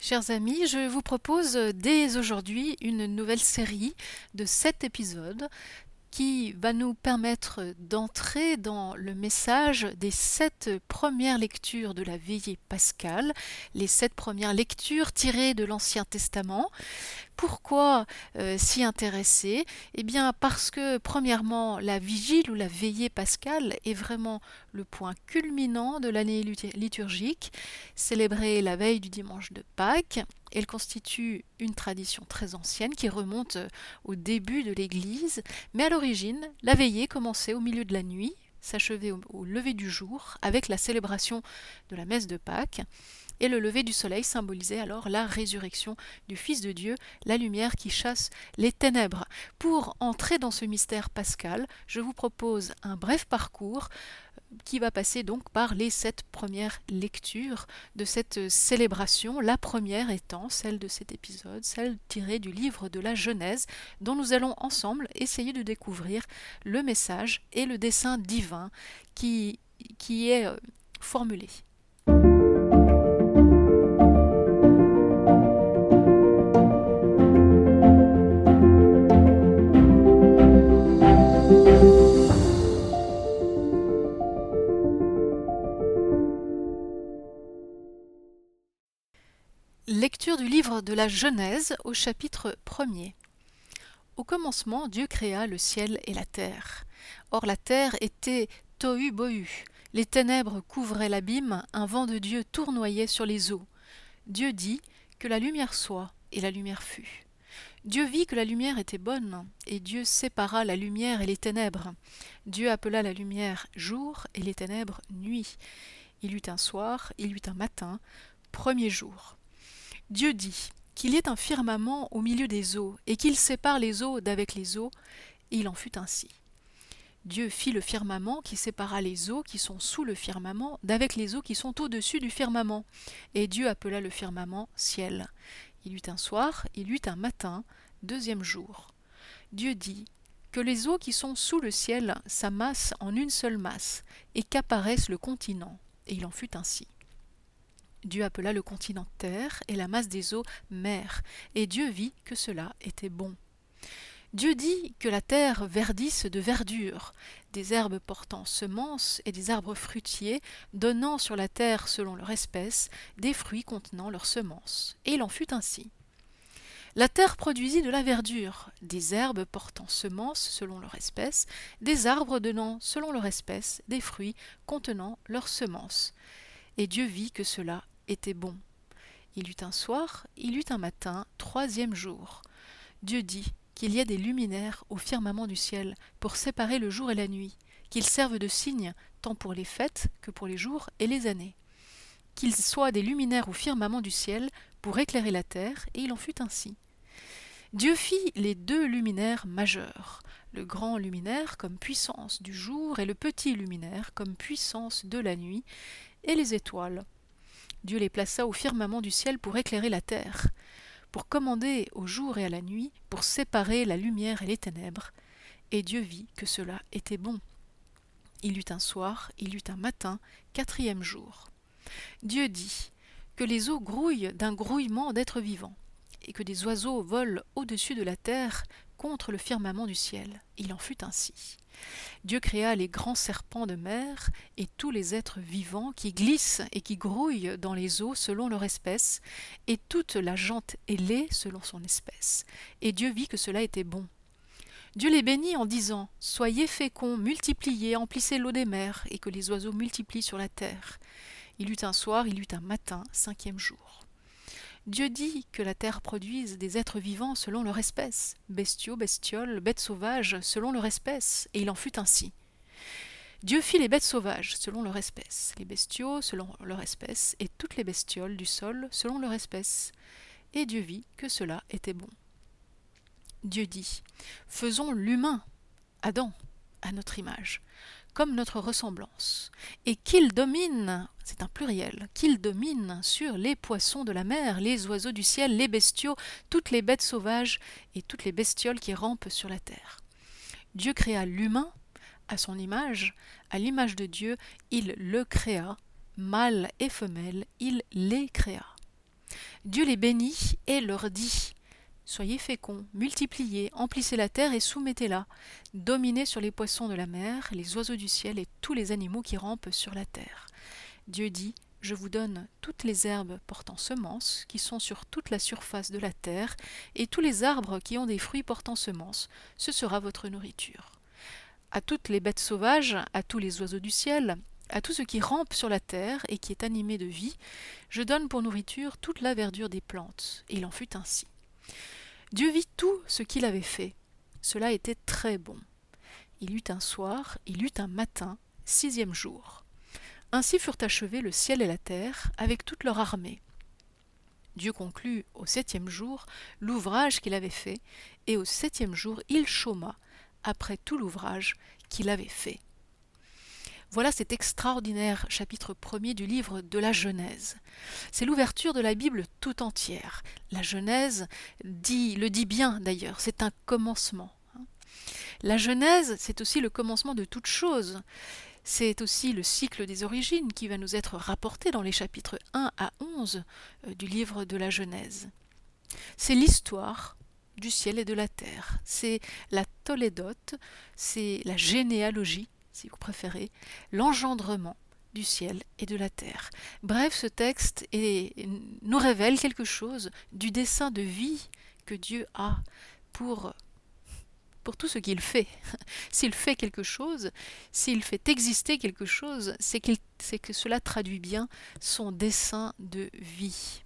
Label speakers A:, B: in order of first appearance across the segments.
A: Chers amis, je vous propose dès aujourd'hui une nouvelle série de sept épisodes qui va nous permettre d'entrer dans le message des sept premières lectures de la veillée pascale, les sept premières lectures tirées de l'Ancien Testament. Pourquoi euh, s'y intéresser? Eh bien parce que premièrement, la vigile ou la veillée pascale est vraiment le point culminant de l'année liturgique, célébrée la veille du dimanche de Pâques. Elle constitue une tradition très ancienne qui remonte euh, au début de l'Église, mais à l'origine, la veillée commençait au milieu de la nuit, s'achevait au lever du jour avec la célébration de la messe de Pâques et le lever du soleil symbolisait alors la résurrection du Fils de Dieu, la lumière qui chasse les ténèbres. Pour entrer dans ce mystère pascal, je vous propose un bref parcours euh, qui va passer donc par les sept premières lectures de cette célébration, la première étant celle de cet épisode, celle tirée du livre de la Genèse, dont nous allons ensemble essayer de découvrir le message et le dessin divin qui, qui est euh, formulé. Lecture du livre de la Genèse au chapitre 1er. Au commencement, Dieu créa le ciel et la terre. Or la terre était tohu bohu. Les ténèbres couvraient l'abîme, un vent de Dieu tournoyait sur les eaux. Dieu dit que la lumière soit, et la lumière fut. Dieu vit que la lumière était bonne, et Dieu sépara la lumière et les ténèbres. Dieu appela la lumière jour et les ténèbres nuit. Il eut un soir, il eut un matin, premier jour. Dieu dit qu'il y ait un firmament au milieu des eaux, et qu'il sépare les eaux d'avec les eaux, et il en fut ainsi. Dieu fit le firmament qui sépara les eaux qui sont sous le firmament d'avec les eaux qui sont au-dessus du firmament, et Dieu appela le firmament ciel. Il eut un soir, il eut un matin, deuxième jour. Dieu dit que les eaux qui sont sous le ciel s'amassent en une seule masse, et qu'apparaisse le continent, et il en fut ainsi. Dieu appela le continent terre et la masse des eaux mer, et Dieu vit que cela était bon. Dieu dit que la terre verdisse de verdure, des herbes portant semences et des arbres fruitiers, donnant sur la terre selon leur espèce des fruits contenant leurs semences. Et il en fut ainsi. La terre produisit de la verdure, des herbes portant semences selon leur espèce, des arbres donnant selon leur espèce des fruits contenant leurs semences. Et Dieu vit que cela était bon. Il eut un soir, il eut un matin, troisième jour. Dieu dit qu'il y ait des luminaires au firmament du ciel pour séparer le jour et la nuit, qu'ils servent de signe tant pour les fêtes que pour les jours et les années. Qu'ils soient des luminaires au firmament du ciel pour éclairer la terre, et il en fut ainsi. Dieu fit les deux luminaires majeurs, le grand luminaire comme puissance du jour et le petit luminaire comme puissance de la nuit, et les étoiles. Dieu les plaça au firmament du ciel pour éclairer la terre, pour commander au jour et à la nuit, pour séparer la lumière et les ténèbres. Et Dieu vit que cela était bon. Il eut un soir, il eut un matin, quatrième jour. Dieu dit que les eaux grouillent d'un grouillement d'êtres vivants, et que des oiseaux volent au-dessus de la terre contre le firmament du ciel. Il en fut ainsi. Dieu créa les grands serpents de mer et tous les êtres vivants qui glissent et qui grouillent dans les eaux selon leur espèce, et toute la jante ailée selon son espèce. Et Dieu vit que cela était bon. Dieu les bénit en disant Soyez féconds, multipliez, emplissez l'eau des mers, et que les oiseaux multiplient sur la terre. Il eut un soir, il eut un matin, cinquième jour. Dieu dit que la terre produise des êtres vivants selon leur espèce, bestiaux, bestioles, bêtes sauvages selon leur espèce, et il en fut ainsi. Dieu fit les bêtes sauvages selon leur espèce, les bestiaux selon leur espèce, et toutes les bestioles du sol selon leur espèce. Et Dieu vit que cela était bon. Dieu dit Faisons l'humain, Adam, à notre image, comme notre ressemblance, et qu'il domine, c'est un pluriel, qu'il domine sur les poissons de la mer, les oiseaux du ciel, les bestiaux, toutes les bêtes sauvages et toutes les bestioles qui rampent sur la terre. Dieu créa l'humain à son image, à l'image de Dieu, il le créa, mâle et femelle, il les créa. Dieu les bénit et leur dit Soyez féconds, multipliez, emplissez la terre et soumettez-la, dominez sur les poissons de la mer, les oiseaux du ciel et tous les animaux qui rampent sur la terre. Dieu dit Je vous donne toutes les herbes portant semences, qui sont sur toute la surface de la terre, et tous les arbres qui ont des fruits portant semences, ce sera votre nourriture. À toutes les bêtes sauvages, à tous les oiseaux du ciel, à tout ce qui rampe sur la terre et qui est animé de vie, je donne pour nourriture toute la verdure des plantes. Il en fut ainsi. Dieu vit tout ce qu'il avait fait. Cela était très bon. Il eut un soir, il eut un matin, sixième jour. Ainsi furent achevés le ciel et la terre, avec toute leur armée. Dieu conclut au septième jour l'ouvrage qu'il avait fait, et au septième jour il chôma, après tout l'ouvrage qu'il avait fait. Voilà cet extraordinaire chapitre premier du livre de la Genèse. C'est l'ouverture de la Bible tout entière. La Genèse le dit bien d'ailleurs, c'est un commencement. La Genèse, c'est aussi le commencement de toute chose. C'est aussi le cycle des origines qui va nous être rapporté dans les chapitres 1 à 11 euh, du livre de la Genèse. C'est l'histoire du ciel et de la terre. C'est la tolédote, c'est la généalogie si vous préférez, l'engendrement du ciel et de la terre. Bref, ce texte nous révèle quelque chose du dessein de vie que Dieu a pour, pour tout ce qu'il fait. S'il fait quelque chose, s'il fait exister quelque chose, c'est que cela traduit bien son dessein de vie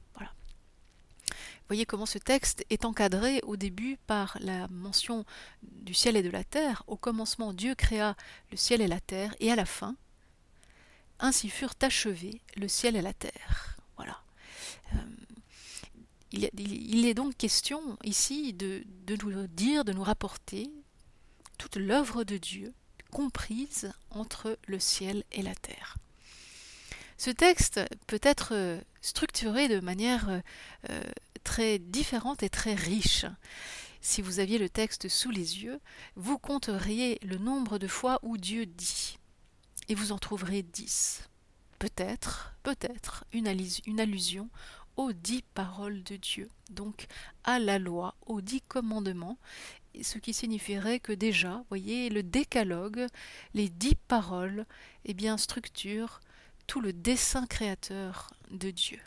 A: voyez comment ce texte est encadré au début par la mention du ciel et de la terre. Au commencement, Dieu créa le ciel et la terre, et à la fin, ainsi furent achevés le ciel et la terre. Voilà. Euh, il, est donc question ici de, nous dire, de nous rapporter toute l'œuvre de Dieu comprise entre le ciel et la terre. Ce texte peut être structuré de manière euh, très différente et très riche. Si vous aviez le texte sous les yeux, vous compteriez le nombre de fois où Dieu dit, et vous en trouverez dix. Peut-être, peut-être, une, allusion aux dix paroles de Dieu, donc à la loi, aux dix commandements, ce qui signifierait que déjà, voyez, le décalogue, les dix paroles, eh bien, structure tout le dessein créateur de Dieu.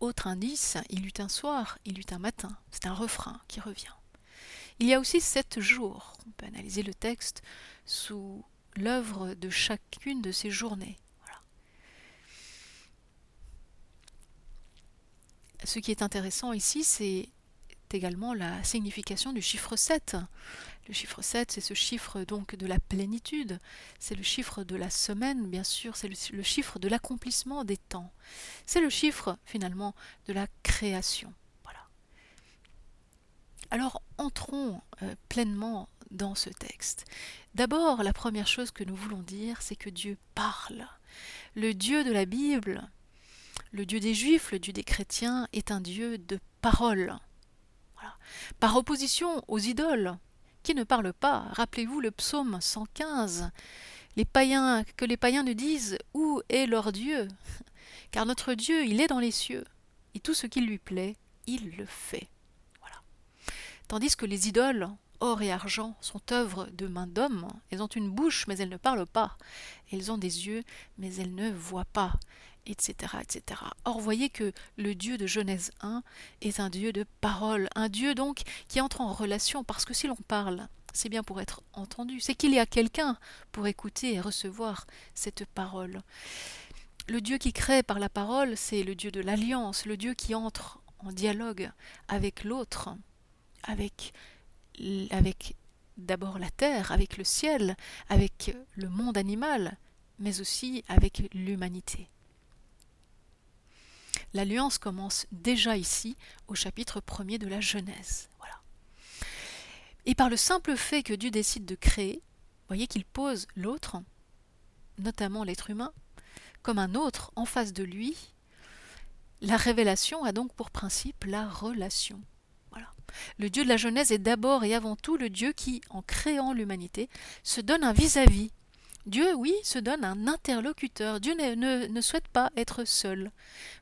A: Autre indice, il eut un soir, il eut un matin. C'est un refrain qui revient. Il y a aussi sept jours. On peut analyser le texte sous l'œuvre de chacune de ces journées. Ce qui est intéressant ici, c'est également la signification du chiffre 7. Le chiffre 7, c'est ce chiffre donc de la plénitude, c'est le chiffre de la semaine, bien sûr, c'est le, chiffre de l'accomplissement des temps. C'est le chiffre finalement de la création. Voilà. Alors entrons euh, pleinement dans ce texte. D'abord, la première chose que nous voulons dire, c'est que Dieu parle. Le Dieu de la Bible, le Dieu des Juifs, le Dieu des chrétiens, est un Dieu de parole. Par opposition aux idoles, qui ne parlent pas. Rappelez-vous le psaume 115. Les païens, que les païens nous disent Où est leur Dieu? Car notre Dieu, il est dans les cieux, et tout ce qui lui plaît, il le fait. Tandis que les idoles, or et argent, sont œuvres de main d'homme. Elles ont une bouche, mais elles ne parlent pas. Elles ont des yeux, mais elles ne voient pas etc., etc. Or, voyez que le Dieu de Genèse 1 est un Dieu de parole, un Dieu donc qui entre en relation, parce que si l'on parle, c'est bien pour être entendu, c'est qu'il y a quelqu'un pour écouter et recevoir cette parole. Le Dieu qui crée par la parole, c'est le Dieu de l'alliance, le Dieu qui entre en dialogue avec l'autre, avec, avec d'abord la terre, avec le ciel, avec le monde animal, mais aussi avec l'humanité. L'alliance commence déjà ici, au chapitre 1er de la Genèse. Voilà. Et par le simple fait que Dieu décide de créer, voyez qu'il pose l'autre, notamment l'être humain, comme un autre en face de lui. La révélation a donc pour principe la relation. Voilà. Le Dieu de la Genèse est d'abord et avant tout le Dieu qui, en créant l'humanité, se donne un vis-à-vis, Dieu, oui, se donne un interlocuteur. Dieu ne, souhaite pas être seul.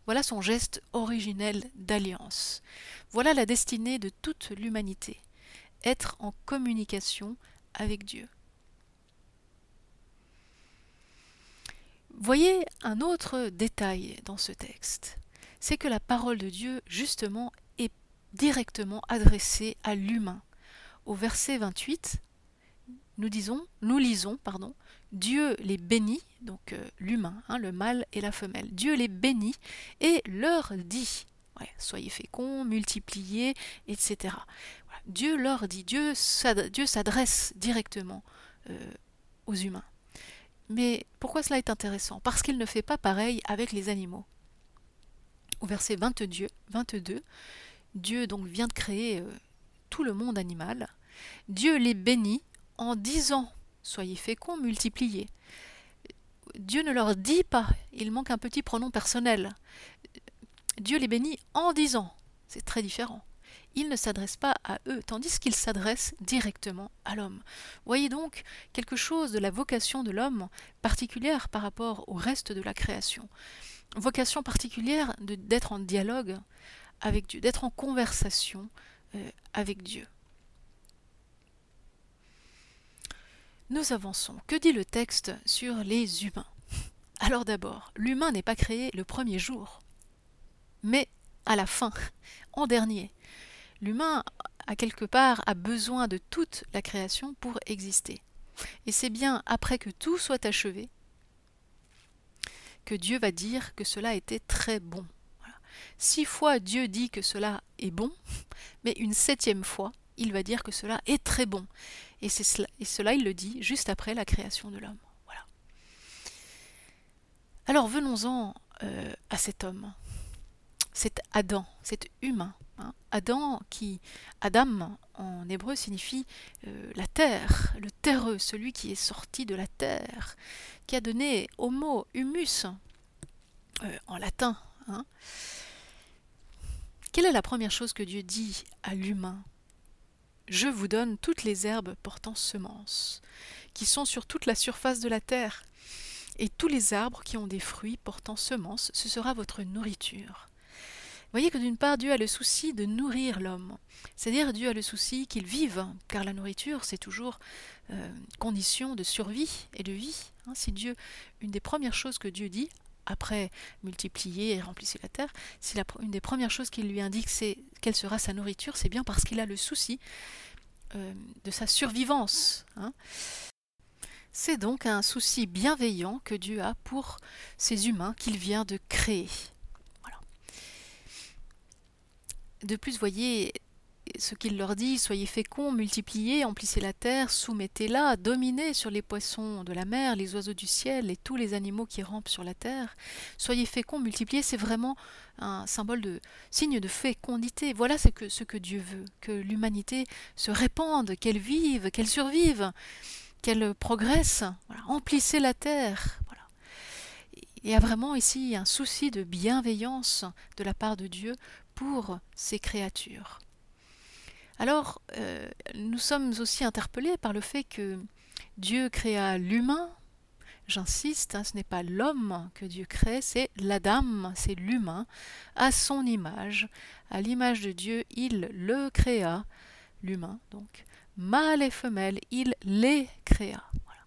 A: Voilà son geste originel d'alliance. Voilà la destinée de toute l'humanité. Être en communication avec Dieu. Voyez un autre détail dans ce texte. C'est que la parole de Dieu, justement, est directement adressée à l'humain. Au verset 28, nous disons, nous lisons, pardon, Dieu les bénit, donc euh, l'humain, hein, le mâle et la femelle. Dieu les bénit et leur dit, soyez féconds, multipliez, etc. Dieu leur dit, Dieu s'adresse directement euh, aux humains. Mais pourquoi cela est intéressant? Parce qu'il ne fait pas pareil avec les animaux. Au verset 22, 22 Dieu donc vient de créer euh, tout le monde animal. Dieu les bénit en disant Soyez féconds, multipliez. Dieu ne leur dit pas, il manque un petit pronom personnel. Dieu les bénit en disant. C'est très différent. Il ne s'adresse pas à eux, tandis qu'il s'adresse directement à l'homme. Voyez donc quelque chose de la vocation de l'homme particulière par rapport au reste de la création. Vocation particulière d'être en dialogue avec Dieu, d'être en conversation euh, avec Dieu. Nous avançons. Que dit le texte sur les humains? Alors d'abord, l'humain n'est pas créé le premier jour, mais à la fin, en dernier. L'humain, à quelque part, a besoin de toute la création pour exister. Et c'est bien après que tout soit achevé que Dieu va dire que cela était très bon. Six fois Dieu dit que cela est bon, mais une septième fois, il va dire que cela est très bon. Et, cela, il le dit juste après la création de l'homme. Voilà. Alors venons-en euh, à cet homme, cet Adam, cet humain. Hein. Adam qui, Adam en hébreu signifie euh, la terre, le terreux, celui qui est sorti de la terre, qui a donné mot humus euh, en latin. Hein. Quelle est la première chose que Dieu dit à l'humain? Je vous donne toutes les herbes portant semences, qui sont sur toute la surface de la terre, et tous les arbres qui ont des fruits portant semences, ce sera votre nourriture. Voyez que d'une part, Dieu a le souci de nourrir l'homme, c'est-à-dire Dieu a le souci qu'il vive, car la nourriture, c'est toujours euh, condition de survie et de vie. Hein. si Dieu, une des premières choses que Dieu dit, après multiplier et remplissez la terre, si la, une des premières choses qu'il lui indique c'est quelle sera sa nourriture, c'est bien parce qu'il a le souci euh, de sa survivance. Hein. C'est donc un souci bienveillant que Dieu a pour ces humains qu'il vient de créer. Voilà. De plus, voyez, ce qu'il leur dit, soyez féconds, multipliez, emplissez la terre, soumettez-la, dominez sur les poissons de la mer, les oiseaux du ciel et tous les animaux qui rampent sur la terre. Soyez féconds, multipliez, c'est vraiment un symbole de signe de fécondité. Voilà ce que, Dieu veut, que l'humanité se répande, qu'elle vive, qu'elle survive, qu'elle progresse. Emplissez la terre. Il y a vraiment ici un souci de bienveillance de la part de Dieu pour ses créatures. Alors, euh, nous sommes aussi interpellés par le fait que Dieu créa l'humain. J'insiste, hein, ce n'est pas l'homme que Dieu crée, c'est l'Adam, c'est l'humain, à son image. À l'image de Dieu, il le créa, l'humain, donc. Mâle et femelle, il les créa. Voilà.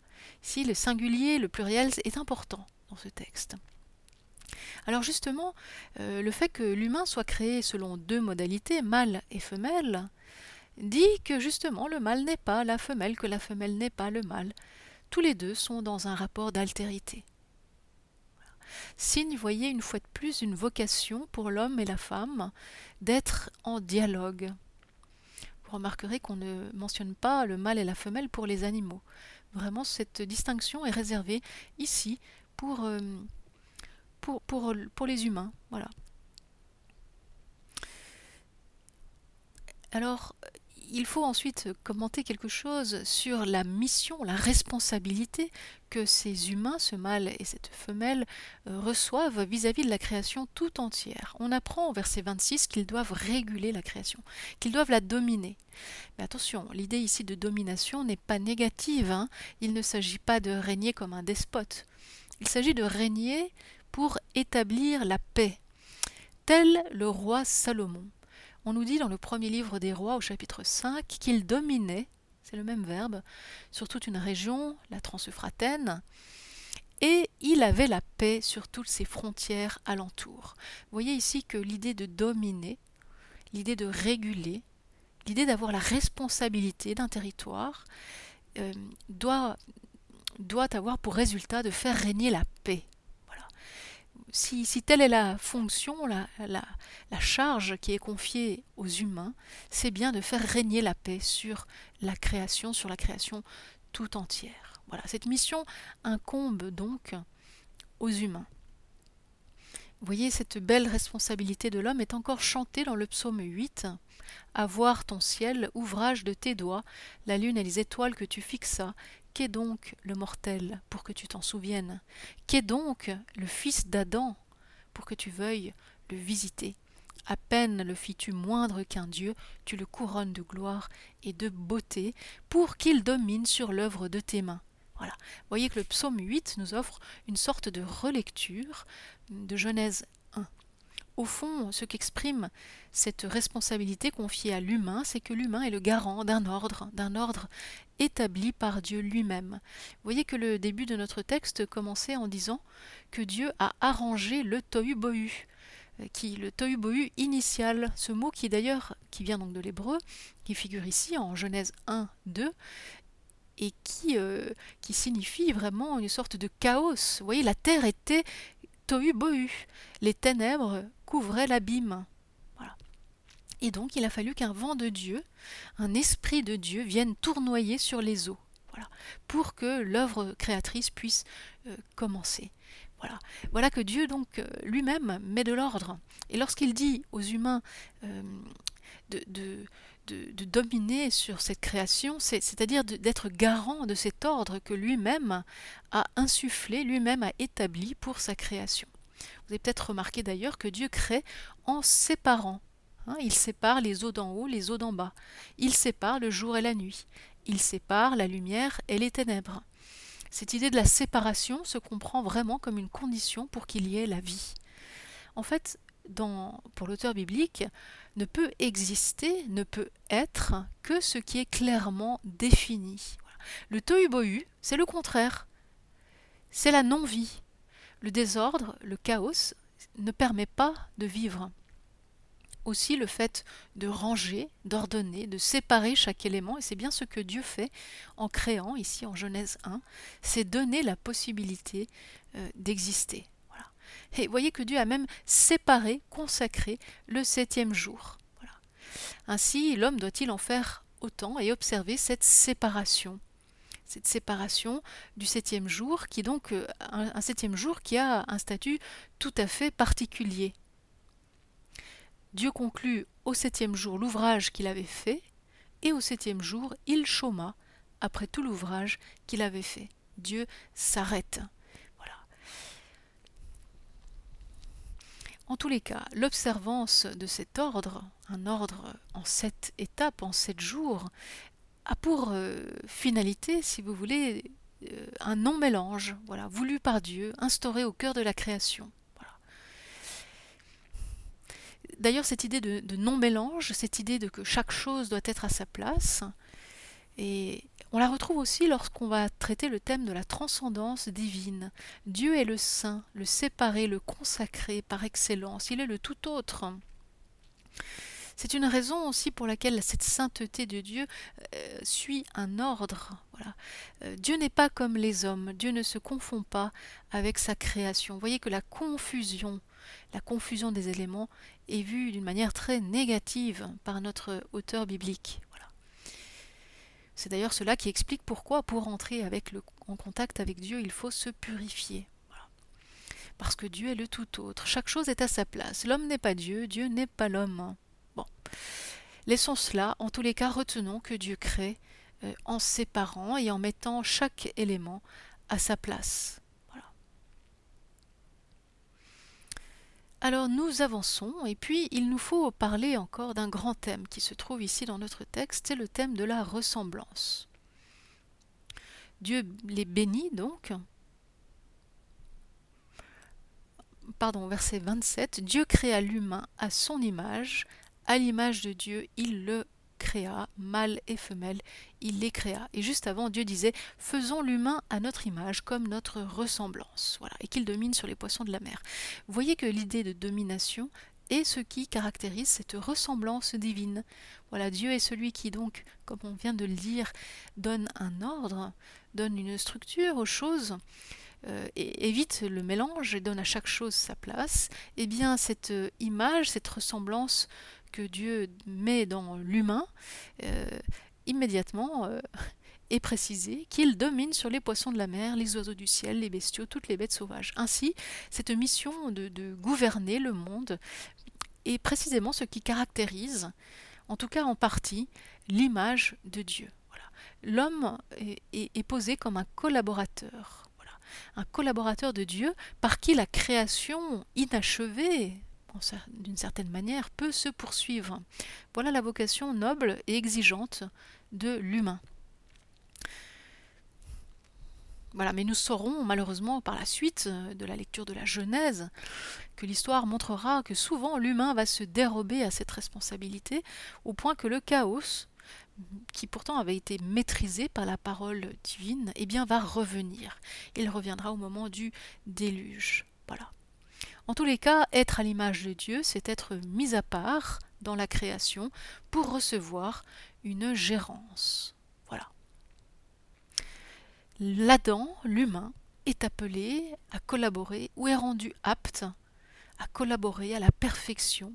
A: Ici, le singulier, le pluriel est important dans ce texte. Alors justement, euh, le fait que l'humain soit créé selon deux modalités, mâle et femelle, dit que justement le mâle n'est pas la femelle, que la femelle n'est pas le mâle. Tous les deux sont dans un rapport d'altérité. Signe, voyez, une fois de plus, une vocation pour l'homme et la femme d'être en dialogue. Vous remarquerez qu'on ne mentionne pas le mâle et la femelle pour les animaux. Vraiment, cette distinction est réservée ici pour, euh, les humains. Voilà. Alors, il faut ensuite commenter quelque chose sur la mission, la responsabilité que ces humains, ce mâle et cette femelle, euh, reçoivent vis-à-vis de la création tout entière. On apprend au verset 26 qu'ils doivent réguler la création, qu'ils doivent la dominer. Mais attention, l'idée ici de domination n'est pas négative. Hein. Il ne s'agit pas de régner comme un despote. Il s'agit de régner pour établir la paix, tel le roi Salomon. On nous dit dans le premier livre des rois au chapitre 5 qu'il dominait, c'est le même verbe, sur toute une région, la Transeuphrataine, et il avait la paix sur toutes ses frontières alentours. Vous voyez ici que l'idée de dominer, l'idée de réguler, l'idée d'avoir la responsabilité d'un territoire euh, doit avoir pour résultat de faire régner la paix si, telle est la fonction, la, charge qui est confiée aux humains, c'est bien de faire régner la paix sur la création, sur la création tout entière. Voilà, cette mission incombe donc aux humains. Vous voyez, cette belle responsabilité de l'homme est encore chantée dans le psaume 8. À voir ton ciel, ouvrage de tes doigts, la lune et les étoiles que tu fixas, Qu'est donc le mortel pour que tu t'en souviennes? Qu'est donc le fils d'Adam pour que tu veuilles le visiter? À peine le fis-tu moindre qu'un Dieu, tu le couronnes de gloire et de beauté pour qu'il domine sur l'œuvre de tes mains. Voilà. voyez que le psaume 8 nous offre une sorte de relecture de Genèse au fond, ce qu'exprime cette responsabilité confiée à l'humain, c'est que l'humain est le garant d'un ordre, d'un ordre établi par Dieu lui-même. Vous voyez que le début de notre texte commençait en disant que Dieu a arrangé le tohu-bohu euh, qui le tohu-bohu initial, ce mot qui d'ailleurs qui vient donc de l'hébreu, qui figure ici en Genèse 1 2 et qui, euh, qui signifie vraiment une sorte de chaos. Voyez, la terre était tohu-bohu. Les ténèbres couvraient l'abîme. Voilà. Et donc il a fallu qu'un vent de Dieu, un esprit de Dieu vienne tournoyer sur les eaux. Voilà, pour que l'œuvre créatrice puisse euh, commencer. Voilà. voilà que Dieu donc euh, lui-même met de l'ordre. Et lorsqu'il dit aux humains euh, de, de, de, dominer sur cette création, c'est-à-dire d'être garant de cet ordre que lui-même a insufflé, lui-même a établi pour sa création. Vous avez peut-être remarqué d'ailleurs que Dieu crée en séparant. Hein. il sépare les eaux d'en haut, les eaux d'en bas. Il sépare le jour et la nuit. Il sépare la lumière et les ténèbres. Cette idée de la séparation se comprend vraiment comme une condition pour qu'il y ait la vie. En fait, pour l'auteur biblique, ne peut exister, ne peut être que ce qui est clairement défini. Le tohu-bohu, c'est le contraire. C'est la non-vie. Le désordre, le chaos, ne permet pas de vivre. Aussi le fait de ranger, d'ordonner, de séparer chaque élément, et c'est bien ce que Dieu fait en créant, ici en Genèse 1, c'est donner la possibilité euh, d'exister. Et voyez que Dieu a même séparé, consacré le septième jour. Ainsi, l'homme doit-il en faire autant et observer cette séparation? Cette séparation du septième jour, qui donc euh, un, un, septième jour qui a un statut tout à fait particulier. Dieu conclut au septième jour l'ouvrage qu'il avait fait, et au septième jour il chôma après tout l'ouvrage qu'il avait fait. Dieu s'arrête. En tous les cas, l'observance de cet ordre, un ordre en sept étapes, en sept jours, a pour euh, finalité, si vous voulez, euh, un non-mélange, voilà, voulu par Dieu, instauré au cœur de la création. D'ailleurs, cette idée de, de non-mélange, cette idée de que chaque chose doit être à sa place, et on la retrouve aussi lorsqu'on va traiter le thème de la transcendance divine. Dieu est le saint, le séparé, le consacré par excellence. Il est le tout autre. C'est une raison aussi pour laquelle cette sainteté de Dieu euh, suit un ordre. Euh, Dieu n'est pas comme les hommes, Dieu ne se confond pas avec sa création. Vous voyez que la confusion, la confusion des éléments est vue d'une manière très négative par notre auteur biblique. C'est d'ailleurs cela qui explique pourquoi, pour entrer en contact avec Dieu, il faut se purifier. Parce que Dieu est le tout autre. Chaque chose est à sa place. L'homme n'est pas Dieu, Dieu n'est pas l'homme. Laissons cela, en tous les cas retenons que Dieu crée euh, en séparant et en mettant chaque élément à sa place. Alors nous avançons et puis il nous faut parler encore d'un grand thème qui se trouve ici dans notre texte, c'est le thème de la ressemblance. Dieu les bénit donc. Pardon, verset 27, Dieu créa l'humain à son image, à l'image de Dieu, il le créa, mâle et femelle, il les créa. Et juste avant, Dieu disait Faisons l'humain à notre image, comme notre ressemblance. Voilà, et qu'il domine sur les poissons de la mer. Vous voyez que l'idée de domination est ce qui caractérise cette ressemblance divine. Voilà, Dieu est celui qui donc, comme on vient de le dire, donne un ordre, donne une structure aux choses. Euh, et évite le mélange et donne à chaque chose sa place, eh bien cette image, cette ressemblance que Dieu met dans l'humain, euh, immédiatement euh, est précisé qu'il domine sur les poissons de la mer, les oiseaux du ciel, les bestiaux, toutes les bêtes sauvages. Ainsi, cette mission de, gouverner le monde est précisément ce qui caractérise, en tout cas en partie, l'image de Dieu. L'homme est, posé comme un collaborateur, un collaborateur de Dieu par qui la création inachevée d'une certaine manière, peut se poursuivre. Voilà la vocation noble et exigeante de l'humain. Voilà, mais nous saurons malheureusement par la suite euh, de la lecture de la Genèse que l'histoire montrera que souvent l'humain va se dérober à cette responsabilité au point que le chaos, qui pourtant avait été maîtrisé par la parole divine, eh bien va revenir. Il reviendra au moment du déluge. Voilà. En tous les cas, être à l'image de Dieu, c'est être mis à part dans la création pour recevoir une gérance. Voilà. L'Adam, l'humain, est appelé à collaborer ou est rendu apte à collaborer à la perfection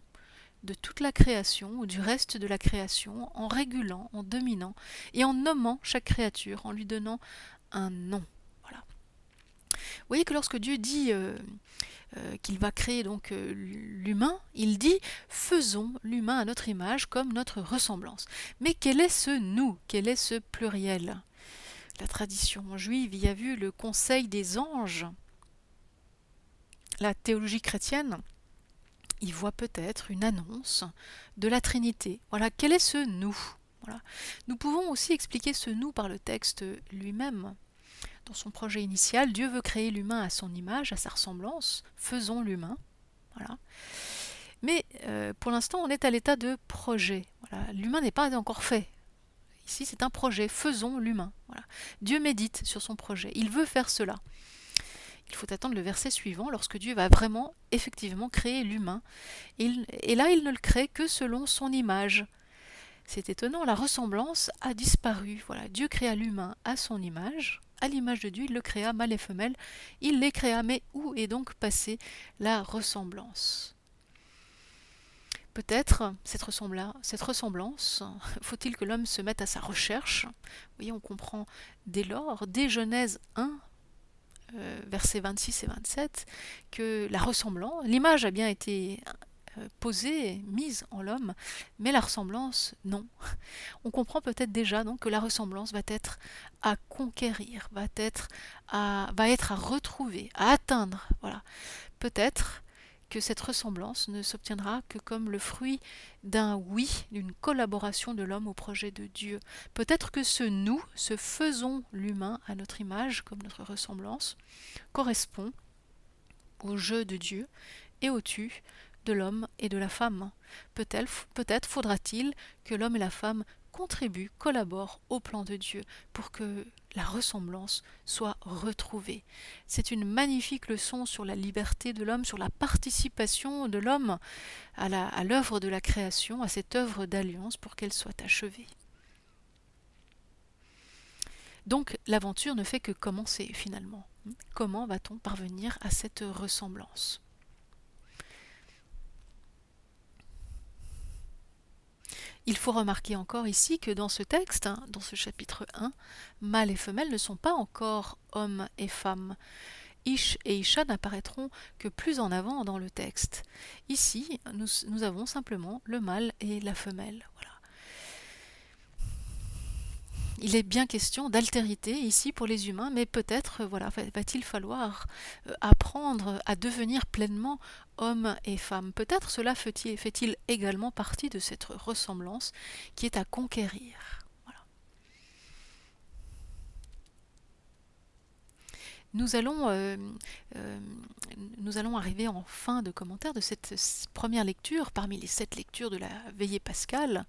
A: de toute la création ou du reste de la création en régulant, en dominant et en nommant chaque créature, en lui donnant un nom. Vous voyez que lorsque Dieu dit euh, euh, qu'il va créer donc euh, l'humain, il dit faisons l'humain à notre image comme notre ressemblance. Mais quel est ce nous? Quel est ce pluriel? La tradition juive y a vu le conseil des anges. La théologie chrétienne y voit peut-être une annonce de la Trinité. Voilà, quel est ce nous? Nous pouvons aussi expliquer ce nous par le texte lui-même. Dans son projet initial, Dieu veut créer l'humain à son image, à sa ressemblance. Faisons l'humain. Voilà. Mais euh, pour l'instant, on est à l'état de projet. L'humain n'est pas encore fait. Ici, c'est un projet. Faisons l'humain. Dieu médite sur son projet. Il veut faire cela. Il faut attendre le verset suivant lorsque Dieu va vraiment, effectivement, créer l'humain. Et là, il ne le crée que selon son image. C'est étonnant, la ressemblance a disparu. Voilà, Dieu créa l'humain à son image, à l'image de Dieu, il le créa, mâle et femelle, il les créa, mais où est donc passée la ressemblance? Peut-être cette, ressemblance, faut-il que l'homme se mette à sa recherche? Vous voyez, on comprend dès lors, dès Genèse 1, euh, versets 26 et 27, que la ressemblance, l'image a bien été posée, mise en l'homme, mais la ressemblance, non. On comprend peut-être déjà donc que la ressemblance va être à conquérir, va être à, va être à retrouver, à atteindre. Voilà. Peut-être que cette ressemblance ne s'obtiendra que comme le fruit d'un oui, d'une collaboration de l'homme au projet de Dieu. Peut-être que ce nous, ce faisons l'humain à notre image, comme notre ressemblance, correspond au jeu de Dieu et au tu de l'homme et de la femme. Peut-être peut faudra-t-il que l'homme et la femme contribuent, collaborent au plan de Dieu pour que la ressemblance soit retrouvée. C'est une magnifique leçon sur la liberté de l'homme, sur la participation de l'homme à l'œuvre de la création, à cette œuvre d'alliance pour qu'elle soit achevée. Donc l'aventure ne fait que commencer finalement. Comment va-t-on parvenir à cette ressemblance? Il faut remarquer encore ici que dans ce texte, hein, dans ce chapitre 1, mâle et femelle ne sont pas encore hommes et femmes. Ish et Isha n'apparaîtront que plus en avant dans le texte. Ici, nous, avons simplement le mâle et la femelle. Il est bien question d'altérité ici pour les humains, mais peut-être va-t-il falloir euh, apprendre à devenir pleinement homme et femme. Peut-être cela fait-il également partie de cette ressemblance qui est à conquérir. Nous allons, euh, euh, nous allons arriver en fin de commentaire de cette première lecture, parmi les sept lectures de la veillée pascale,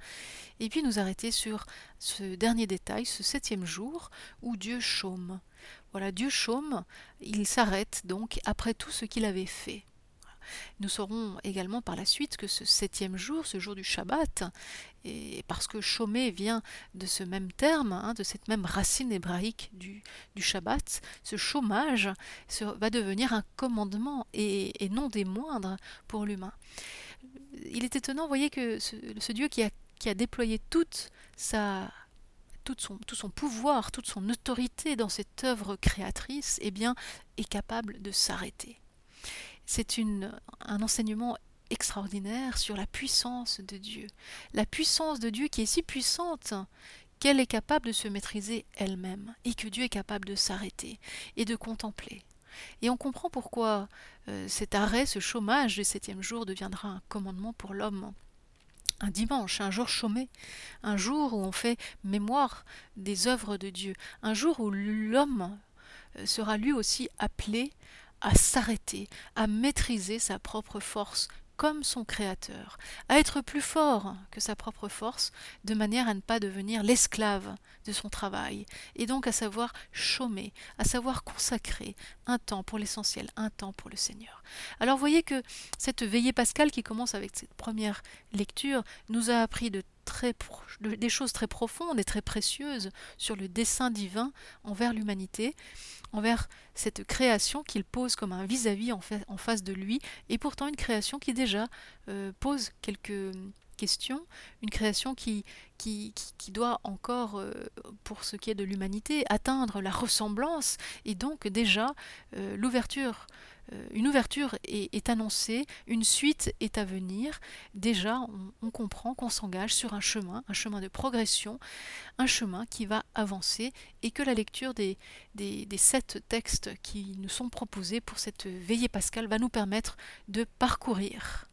A: et puis nous arrêter sur ce dernier détail, ce septième jour, où Dieu chôme. Voilà, Dieu chôme, il s'arrête donc après tout ce qu'il avait fait. Nous saurons également par la suite que ce septième jour, ce jour du Shabbat, et parce que chômer vient de ce même terme, hein, de cette même racine hébraïque du, Shabbat, ce chômage va devenir un commandement et, non des moindres pour l'humain. Il est étonnant, vous voyez, que ce, Dieu qui a, déployé toute sa tout son, tout son, pouvoir, toute son autorité dans cette œuvre créatrice, eh bien, est capable de s'arrêter. C'est un enseignement extraordinaire sur la puissance de Dieu. La puissance de Dieu qui est si puissante qu'elle est capable de se maîtriser elle-même et que Dieu est capable de s'arrêter et de contempler. Et on comprend pourquoi euh, cet arrêt, ce chômage du septième jour deviendra un commandement pour l'homme. Un dimanche, un jour chômé, un jour où on fait mémoire des œuvres de Dieu, un jour où l'homme euh, sera lui aussi appelé à s'arrêter, à maîtriser sa propre force comme son créateur, à être plus fort que sa propre force, de manière à ne pas devenir l'esclave de son travail, et donc à savoir chômer, à savoir consacrer un temps pour l'essentiel, un temps pour le Seigneur. Alors voyez que cette veillée pascale qui commence avec cette première lecture nous a appris de des choses très profondes et très précieuses sur le dessein divin envers l'humanité, envers cette création qu'il pose comme un vis-à-vis en, face de lui, et pourtant une création qui déjà euh, pose quelques questions, une création qui, qui, doit encore, euh, pour ce qui est de l'humanité, atteindre la ressemblance, et donc déjà euh, l'ouverture euh, une ouverture est, annoncée, une suite est à venir. Déjà, on, comprend qu'on s'engage sur un chemin, un chemin de progression, un chemin qui va avancer et que la lecture des, des, sept textes qui nous sont proposés pour cette veillée pascale va nous permettre de parcourir.